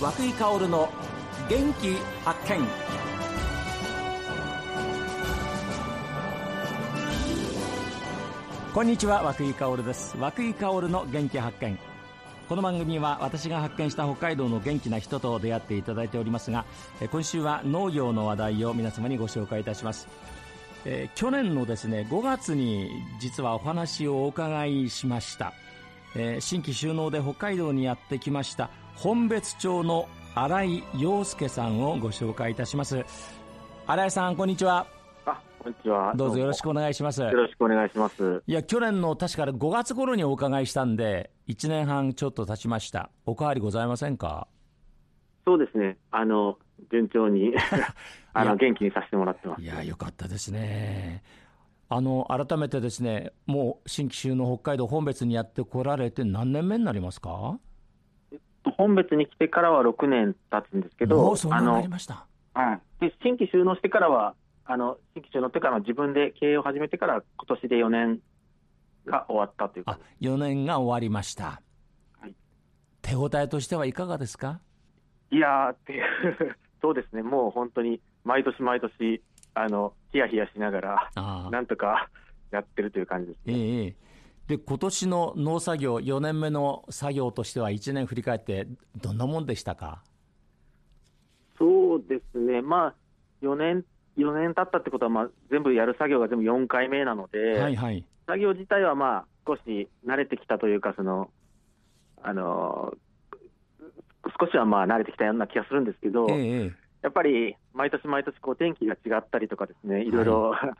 和久井薫の元気発見。こんにちは和久井薫です。和久井薫の元気発見。この番組は私が発見した北海道の元気な人と出会っていただいておりますが今週は農業の話題を皆様にご紹介いたします。えー、去年のですね5月に実はお話をお伺いしました、えー、新規収納で北海道にやってきました本別町の新井陽介さんをご紹介いたします。新井さんこんにちは。あこんにちは。どうぞよろしくお願いします。よろしくお願いします。いや去年の確か5月頃にお伺いしたんで1年半ちょっと経ちました。おかわりございませんか？そうですね。あの順調に あの元気にさせてもらってます。いや、よかったですね。あの改めてですね、もう新規州の北海道本別にやってこられて何年目になりますか？本別に来てからは6年経つんですけど、もうそんなになりました。はい、で新規収納してからは、あの新規収納ってから自分で経営を始めてから、今年で4年が終わったというあ4年が終わりました、はい、手応えとしてはいかがですか？いやーそうですね、もう本当に毎年毎年、あのヒヤヒヤしながら、なんとかやってるという感じです、ね、ええで今年の農作業、4年目の作業としては、1年振り返って、どんなもんでしたか？そうですね、まあ、4年 ,4 年経ったってことは、まあ、全部やる作業が全部4回目なので、はいはい、作業自体はまあ少し慣れてきたというか、そのあの少しはまあ慣れてきたような気がするんですけど、ええ、やっぱり毎年毎年こう天気が違ったりとかですね、い。ろいろ、はい、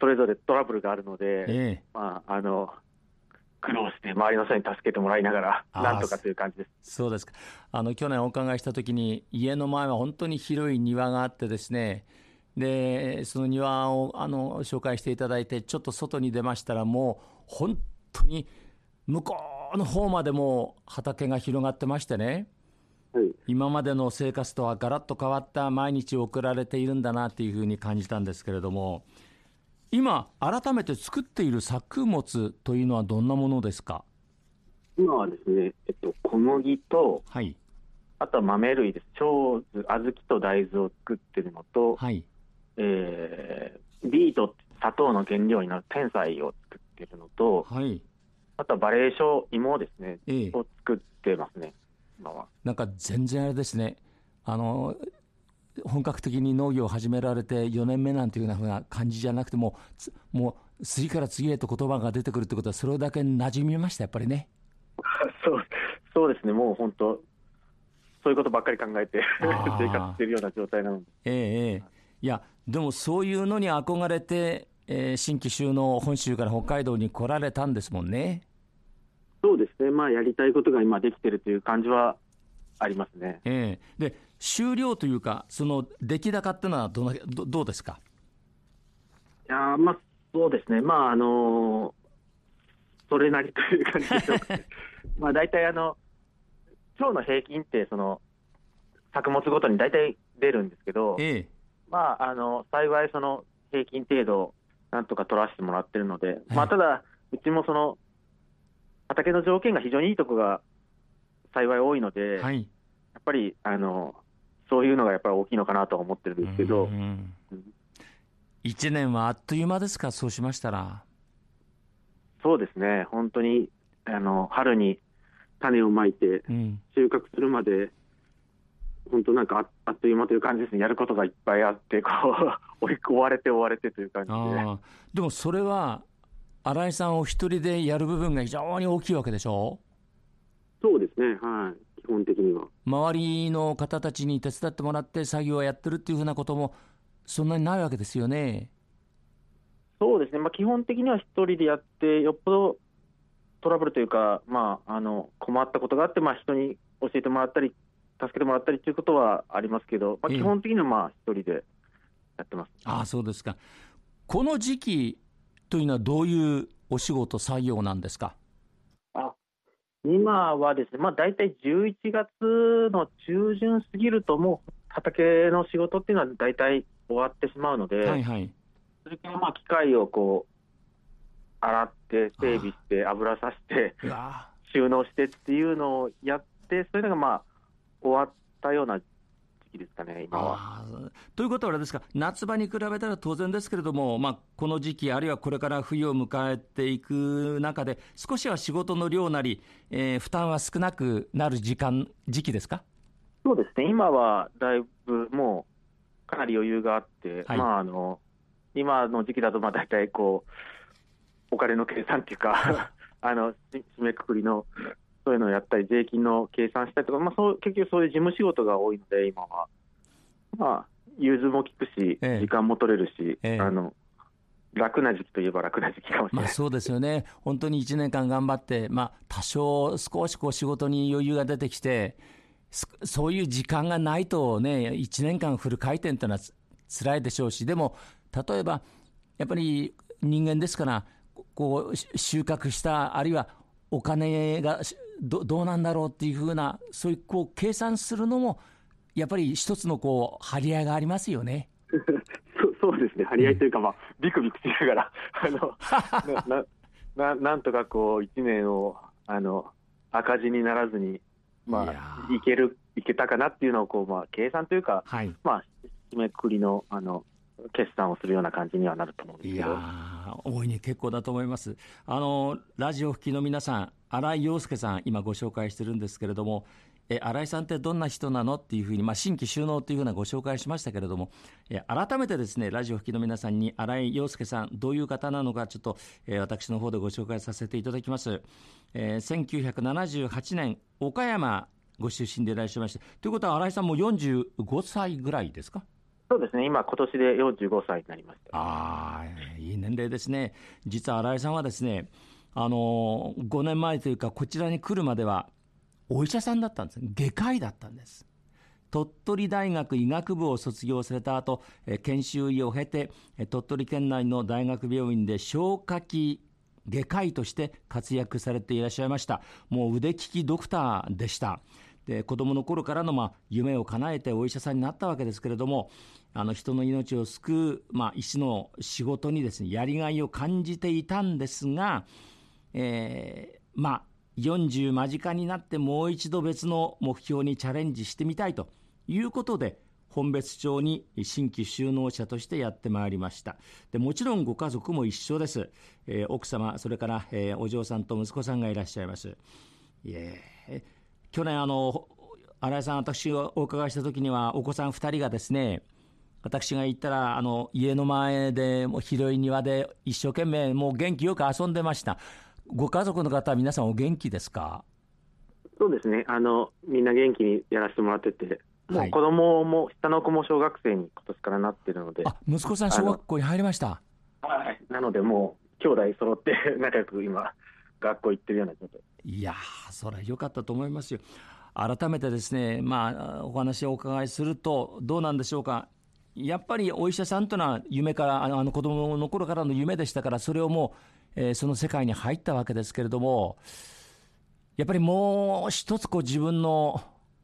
それぞれトラブルがあるので、えまあ、あの苦労して周りの人に助けてもらいながら、なんとかという感じです。そうですか。あの去年お伺いしたときに、家の前は本当に広い庭があってですね、でその庭をあの紹介していただいて、ちょっと外に出ましたら、もう本当に向こうの方までも畑が広がってましてね、はい、今までの生活とはガラッと変わった毎日を送られているんだなというふうに感じたんですけれども、今、改めて作っている作物というのはどんなものですか？今はですね、えっと、小麦と、はい、あとは豆類です、長豆、小豆と大豆を作ってるのと、はい。えー、ビート、砂糖の原料になる天才を作ってるのと、はい、あとはバレー書芋ですね、ええ、を作ってますね。なんか全然あれですね、あの本格的に農業を始められて4年目なんていうような感じじゃなくても、もう次から次へと言葉が出てくるってことは、それだけ馴染みました、やっぱりね。そうそうですね、もう本当、そういうことばっかり考えて生活しているような状態なので。ええええ、いや、でもそういうのに憧れて、えー、新規収納、本州から北海道に来られたんですもんね。そうですね、まあ、やりたいことが今できてるという感じはありますね。えー、で終了というか、その出来高っていうのはどのどどうですか？いやまあ、そうですね、まああのそれなりという感じでしょうか、ね、まあ大体あの、今日の平均って、その作物ごとに大体出るんですけど、ええ、まあ、あの幸い、その平均程度、なんとか取らせてもらってるので、まあ、ただ、うちもその畑の条件が非常にいいとこが幸い多いので、はい、やっぱりあのそういうのがやっぱり大きいのかなと思ってるんですけど、うん、1年はあっという間ですか、そうしましたら。そうですね、本当にあの春に種をまいて、収穫するまで、うん、本当なんかあっという間という感じですね、やることがいっぱいあって、こう 追われて追われてという感じで。でもそれは新井さんお一人でやる部分が非常に大きいわけでしょ？そうですね、はい、基本的には。周りの方たちに手伝ってもらって作業をやってるっていうふうなことも、そんなにないわけですよね？そうですね、まあ、基本的には一人でやって、よっぽどトラブルというか、まあ、あの困ったことがあって、まあ、人に教えてもらったり、助けてもらったりということはありますけど、まあ、基本的にはまあ一人でやってます、あそうですか。この時期というのは、どういうお仕事、作業なんですか？あ今はですね、まあ、大体11月の中旬過ぎると、もう畑の仕事っていうのは大体終わってしまうので、はいはい、それからまあ機械をこう洗って、整備して、油さして、収納してっていうのをやって、そういうのがまあ終わったような時期ですかね、今は。ということはあれですか、夏場に比べたら当然ですけれども、まあ、この時期、あるいはこれから冬を迎えていく中で、少しは仕事の量なり、えー、負担は少なくなる時間、時期ですか？そうですね、今はだいぶもう、かなり余裕があって、はい、まあ、あの今の時期だと、まあ大体こう、お金の計算っていうか あの締めくくりのそういうのをやったり、税金の計算したりとか、まあ、そう結局そういう事務仕事が多いので、今は。まあ、融通も利くし、ええ、時間も取れるし、え、あの楽な時期といえば 楽な時期かもしれない、まあ、そうですよね、本当に1年間頑張って、まあ、多少、少しこう仕事に余裕が出てきて、そういう時間がないとね、1年間フル回転というのはつらいでしょうし、でも、例えば、やっぱり人間ですから、こう収穫した、あるいはお金がどどうなんだろうっていうふうな、そういうこう計算するのも、やっぱり一つのこう張り合いがありますよね。そそうですね、張り合いというか、まあ、ビクビクしながら、あの なななんとかこう、1年をあの赤字にならずに、まあ、いける、いけたかなっていうのをこう、まあ、計算というか、はい、まあ、締めくくりのあの決算をするような感じにはなると思うんですけど。いや大いに結構だと思います。あのラジオ吹きの皆さん、新井陽介さん、今ご紹介してるんですけれども、え新井さんってどんな人なの？っていうふうに、まあ、新規収納というふうなご紹介しましたけれども、え改めてですね、ラジオ吹きの皆さんに、新井陽介さん、どういう方なのか、ちょっと、え私の方でご紹介させていただきます。えー、1978年、岡山ご出身でいらっしゃいまして、ということは、新井さんも45歳ぐらいですか？そうですね、今、今年で45歳になりました。あいい年齢ですね、実は新井さんはですね、あの5年前というか、こちらに来るまでは、お医者さんだったんです、外科医だったんです。鳥取大学医学部を卒業された後研修医を経て、鳥取県内の大学病院で消化器外科医として活躍されていらっしゃいました。もう腕利きドクターでした。で子供の頃からのまあ夢を叶えてお医者さんになったわけですけれども、あの人の命を救う、まあ、医師の仕事にですねやりがいを感じていたんですが、えー、まあ40間近になってもう一度別の目標にチャレンジしてみたいということで本別町に新規就農者としてやってまいりました。でもちろんご家族も一緒です、えー、奥様それから、えー、お嬢さんと息子さんがいらっしゃいます。いえ去年あの新井さん私がお伺いした時にはお子さん2人がですね私が行ったらあの家の前でもう広い庭で一生懸命もう元気よく遊んでました。ご家族の方は皆さんお元気ですか？そうですね。あのみんな元気にやらせてもらっててもう子供も、はい、下の子も小学生に今年からなってるので。あ息子さん小学校に入りました？はい。なのでもう兄弟揃って 仲良く今学校行ってるような状態。いやそれは良かったと思いますよ。改めてですね、まあ、お話をお伺いすると、どうなんでしょうか、やっぱりお医者さんというのは夢からあの子供の頃からの夢でしたからそれをもう、えー、その世界に入ったわけですけれどもやっぱりもう一つこう自分の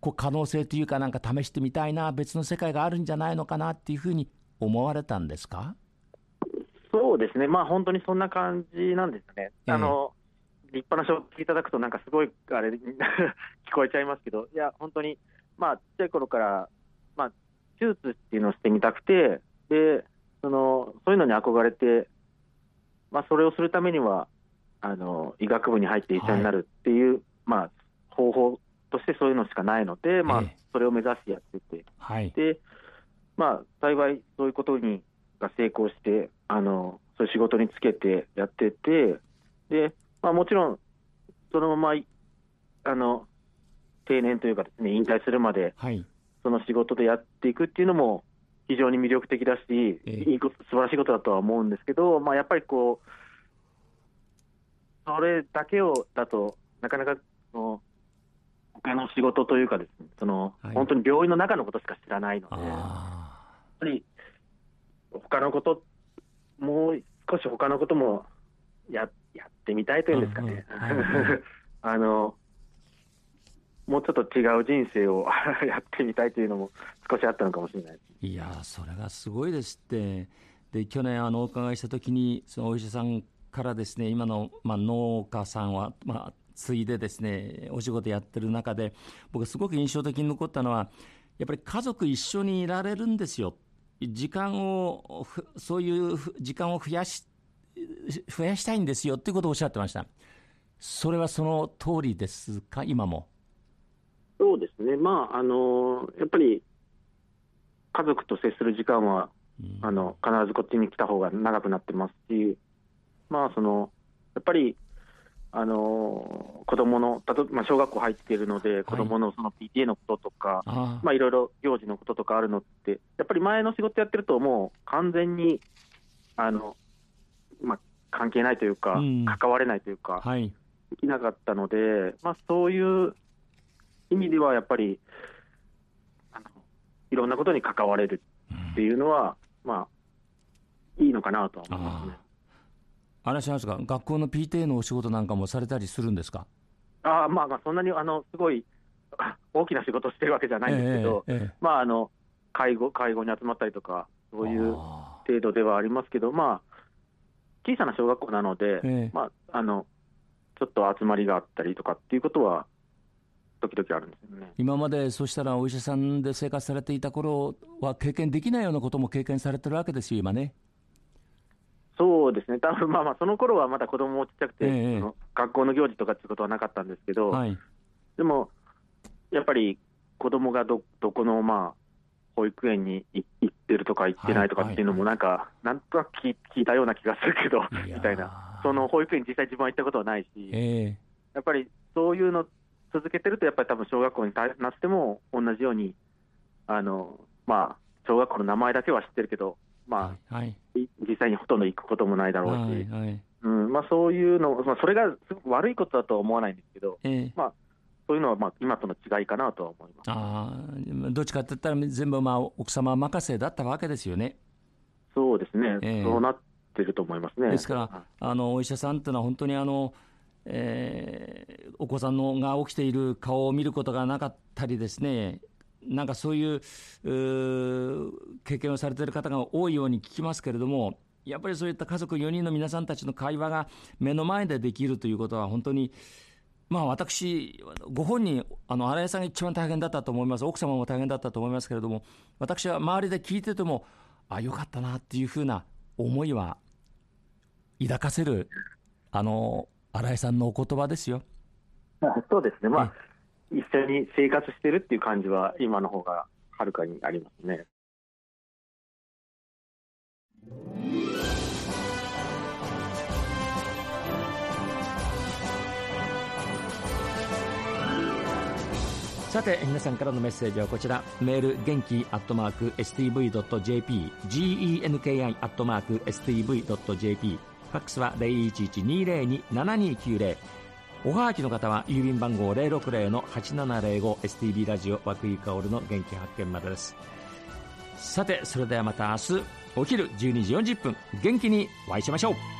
こう可能性というかなんか試してみたいな別の世界があるんじゃないのかなっていうふうに思われたんですか？そうですね。まあ本当にそんな感じなんですね。えー、あの立派な書をいただくと、なんかすごいあれ 聞こえちゃいますけど、いや、本当に、まあ、ちっちゃい頃から、まあ、手術っていうのをしてみたくて、でそのそういうのに憧れて、まあ、それをするためにはあの医学部に入って医者になるっていう、はい、まあ、方法としてそういうのしかないので、まあ、それを目指してやってて、はい、でまあ、幸いそういうことにが成功してあの、そういう仕事につけてやってて、でまあ、もちろん、そのままあの定年というかです、ね、引退するまで、はい、その仕事でやっていくっていうのも非常に魅力的だし、えー、いい素晴らしいことだとは思うんですけど、まあ、やっぱりこう、それだけをだと、なかなかその他の仕事というかですね、その、はい、本当に病院の中のことしか知らないので、やっぱり他のこと、もう少し他のこともややってみたいというんですかね。あのもうちょっと違う人生を やってみたいというのも少しあったのかもしれない。いやそれがすごいですって、で去年あのお伺いしたときに、そのお医者さんからですね今の、まあ、農家さんは、まあ、継いでですねお仕事やってる中で僕すごく印象的に残ったのはやっぱり家族一緒にいられるんですよ。時間をそういう時間を増やし増やしたいんですよということをおっしゃってました。それはその通りですか？今も。そうですね。まああのやっぱり家族と接する時間は、うん、あの必ずこっちに来た方が長くなってますしまあそのやっぱりあの子供の例えば、まあ、小学校入っているので、子供のその PTA のこととか、はいまあ、いろいろ行事のこととかあるのって、やっぱり前の仕事やってると、もう完全にあの、まあ、関係ないというか、うん、関われないというか、はい、できなかったので、まあ、そういう意味ではやっぱりあの、いろんなことに関われるっていうのは、うん、まあ、いいのかなとは思いますね。話なんですか、学校の PTA のお仕事なんかもされたりするんですか？あまあまあ、そんなにあのすごい大きな仕事してるわけじゃないんですけど、えーえー、まあ、あの介護介護に集まったりとか、そういう程度ではありますけど、まあ、小さな小学校なので、えー、まあ、あのちょっと集まりがあったりとかっていうことは、時々あるんですよね。今までそしたらお医者さんで生活されていた頃は経験できないようなことも経験されてるわけですよ、今ね。そうですね、多分まあまあその頃はまだ子供もちっちゃくて、ええ、学校の行事とかっていうことはなかったんですけど、はい、でもやっぱり子供がどどこのまあ保育園に行ってるとか行ってないとかっていうのも、なんか、なんとなく聞いたような気がするけど、みたいな、その保育園に実際自分は行ったことはないし、え。やっぱりそういうの続けてると、やっぱり多分小学校になっても同じように、あのまあ、小学校の名前だけは知ってるけど、まあ、はい、実際にほとんど行くこともないだろうし、はいはい。うんまあ、そういうの、まあ、それがすごく悪いことだとは思わないんですけど、えー、まあ、そういうのはまあ今との違いかなとは思います。あどっちかって言ったら、全部まあ奥様任せだったわけですよね。そうですね、えー、そうなってると思いますね。ですから、あのお医者さんっていうのは、本当にあの、えー、お子さんのが起きている顔を見ることがなかったりですね、なんかそういう経験をされている方が多いように聞きますけれども、やっぱりそういった家族4人の皆さんたちの会話が目の前でできるということは、本当に、まあ、私、ご本人、あの新井さんが一番大変だったと思います、奥様も大変だったと思いますけれども、私は周りで聞いてても、あよかったなっていうふうな思いは抱かせる、あの新井さんのお言葉ですよ。そうですね、まあ、一緒に生活してるっていう感じは今の方がはるかにありますね。さて皆さんからのメッセージはこちらメール元気アットマーク STV.jp genki アットマーク STV.jp ファックスは0112027290おはがきの方は郵便番号 060-8705STB ラジオ和久井薫の元気発見までです。さてそれではまた明日お昼12時40分元気にお会いしましょう。